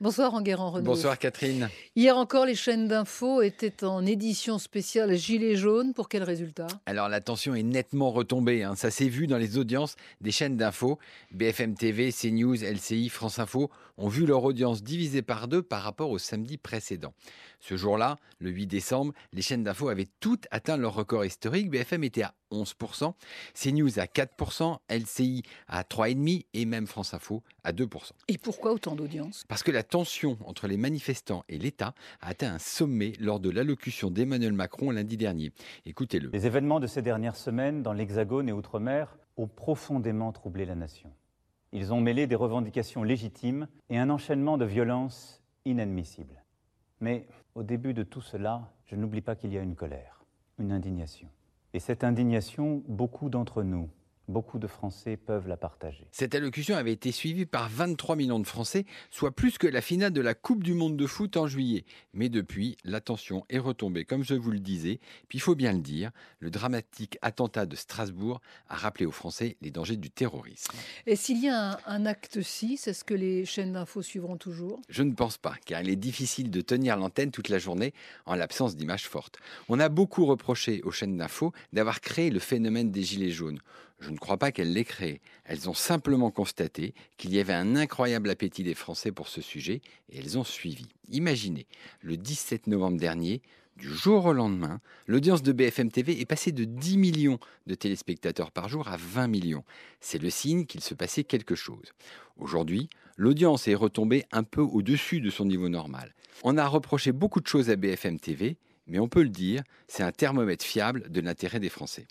Bonsoir Enguerrand Renaud. Bonsoir Catherine. Hier encore, les chaînes d'infos étaient en édition spéciale Gilets jaunes. Pour quel résultat? Alors la tension est nettement retombée. hein. Ça s'est vu dans les audiences des chaînes d'infos. BFM TV, CNews, LCI, France Info ont vu leur audience divisée par deux par rapport au samedi précédent. Ce jour-là, le 8 décembre, les chaînes d'infos avaient toutes atteint leur record historique. BFM était à 11%, CNews à 4%, LCI à 3,5% et même France Info à 2%. Et pourquoi autant d'audience? Parce que la tension entre les manifestants et l'État a atteint un sommet lors de l'allocution d'Emmanuel Macron lundi dernier. Écoutez-le. Les événements de ces dernières semaines dans l'Hexagone et Outre-mer ont profondément troublé la nation. Ils ont mêlé des revendications légitimes et un enchaînement de violences inadmissibles. Mais au début de tout cela, je n'oublie pas qu'il y a une colère, une indignation. Et cette indignation, beaucoup d'entre nous, beaucoup de Français peuvent la partager. Cette allocution avait été suivie par 23 millions de Français, soit plus que la finale de la Coupe du Monde de foot en juillet. Mais depuis, la tension est retombée, comme je vous le disais. Puis il faut bien le dire, le dramatique attentat de Strasbourg a rappelé aux Français les dangers du terrorisme. Et s'il y a un, un acte 6, est-ce que les chaînes d'infos suivront toujours? Je ne pense pas, car il est difficile de tenir l'antenne toute la journée en l'absence d'images fortes. On a beaucoup reproché aux chaînes d'infos d'avoir créé le phénomène des gilets jaunes. Je ne crois pas qu'elles l'aient créé. Elles ont simplement constaté qu'il y avait un incroyable appétit des Français pour ce sujet et elles ont suivi. Imaginez, le 17 novembre dernier, du jour au lendemain, l'audience de BFM TV est passée de 10 millions de téléspectateurs par jour à 20 millions. C'est le signe qu'il se passait quelque chose. Aujourd'hui, l'audience est retombée un peu au-dessus de son niveau normal. On a reproché beaucoup de choses à BFM TV, mais on peut le dire, c'est un thermomètre fiable de l'intérêt des Français.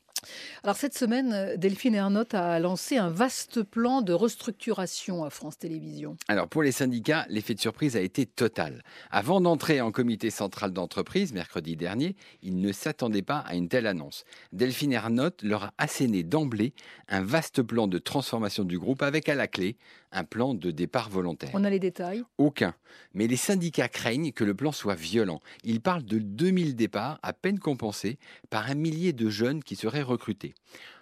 Alors cette semaine, Delphine Ernotte a lancé un vaste plan de restructuration à France Télévisions. Alors pour les syndicats, l'effet de surprise a été total. Avant d'entrer en comité central d'entreprise mercredi dernier, ils ne s'attendaient pas à une telle annonce. Delphine Ernotte leur a asséné d'emblée un vaste plan de transformation du groupe avec à la clé un plan de départ volontaire. On a les détails Aucun. Mais les syndicats craignent que le plan soit violent. Ils parlent de 2000 départs à peine compensés par un millier de jeunes qui seraient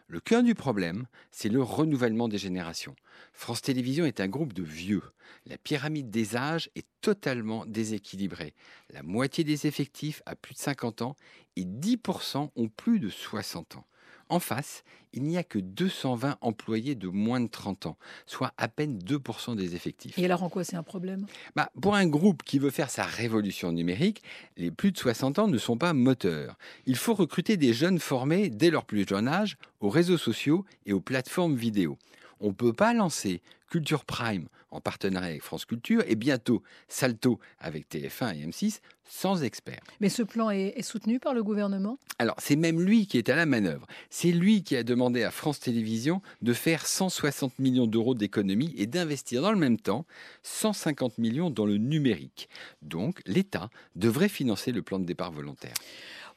Le cœur du problème, c'est le renouvellement des générations. France Télévisions est un groupe de vieux. La pyramide des âges est totalement déséquilibrée. La moitié des effectifs a plus de 50 ans et 10% ont plus de 60 ans. En face, il n'y a que 220 employés de moins de 30 ans, soit à peine 2% des effectifs. Et alors en quoi c'est un problème? Bah, Pour un groupe qui veut faire sa révolution numérique, les plus de 60 ans ne sont pas moteurs. Il faut recruter des jeunes formés dès leur plus jeune âge aux réseaux sociaux et aux plateformes vidéo. On ne peut pas lancer Culture Prime en partenariat avec France Culture et bientôt Salto avec TF1 et M6 sans experts. Mais ce plan est, est soutenu par le gouvernement? Alors c'est même lui qui est à la manœuvre. C'est lui qui a demandé à France Télévisions de faire 160 millions d'euros d'économies et d'investir dans le même temps 150 millions dans le numérique. Donc l'État devrait financer le plan de départ volontaire.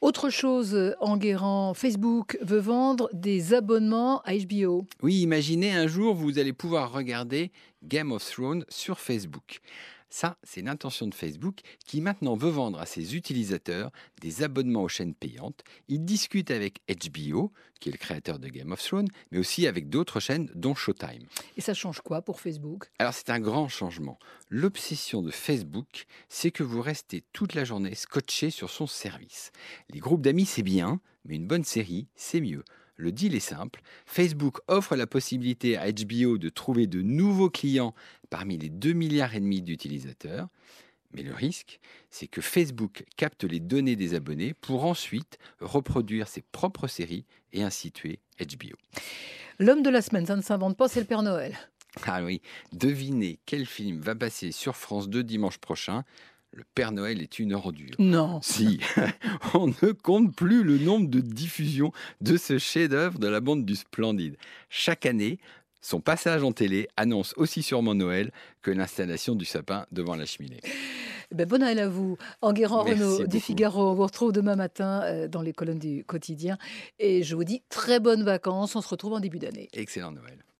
Autre chose, Enguerrand, Facebook veut vendre des abonnements à HBO. Oui, imaginez un jour, vous allez pouvoir regarder Game of Thrones sur Facebook. Ça, c'est l'intention de Facebook qui maintenant veut vendre à ses utilisateurs des abonnements aux chaînes payantes. Il discute avec HBO, qui est le créateur de Game of Thrones, mais aussi avec d'autres chaînes, dont Showtime. Et ça change quoi pour Facebook? Alors c'est un grand changement. L'obsession de Facebook, c'est que vous restez toute la journée scotché sur son service. Les groupes d'amis, c'est bien, mais une bonne série, c'est mieux. Le deal est simple. Facebook offre la possibilité à HBO de trouver de nouveaux clients parmi les 2 milliards et demi d'utilisateurs. Mais le risque, c'est que Facebook capte les données des abonnés pour ensuite reproduire ses propres séries et ainsi tuer HBO. L'homme de la semaine, ça ne s'invente pas, c'est le Père Noël. Ah oui, devinez quel film va passer sur France 2 dimanche prochain. Le Père Noël est une ordure. Non. Si, on ne compte plus le nombre de diffusions de ce chef-d'œuvre de la bande du Splendide. Chaque année, son passage en télé annonce aussi sûrement Noël que l'installation du sapin devant la cheminée. Ben, bon Noël à vous. Enguerrand beaucoup. du Figaro. On vous retrouve demain matin euh, dans les colonnes du quotidien. Et je vous dis très bonnes vacances. On se retrouve en début d'année. Excellent Noël.